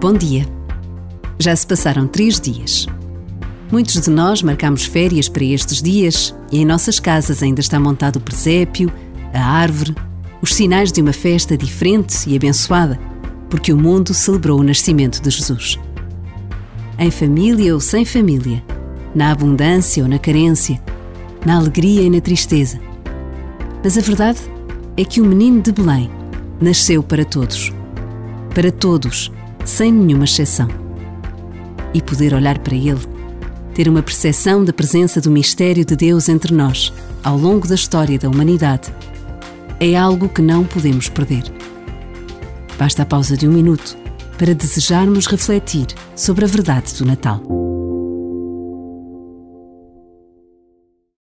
Bom dia. Já se passaram três dias. Muitos de nós marcamos férias para estes dias e em nossas casas ainda está montado o presépio, a árvore, os sinais de uma festa diferente e abençoada, porque o mundo celebrou o nascimento de Jesus. Em família ou sem família, na abundância ou na carência, na alegria e na tristeza. Mas a verdade é que o menino de Belém nasceu para todos. Para todos, sem nenhuma exceção. E poder olhar para ele, ter uma percepção da presença do mistério de Deus entre nós, ao longo da história da humanidade, é algo que não podemos perder. Basta a pausa de um minuto para desejarmos refletir sobre a verdade do Natal.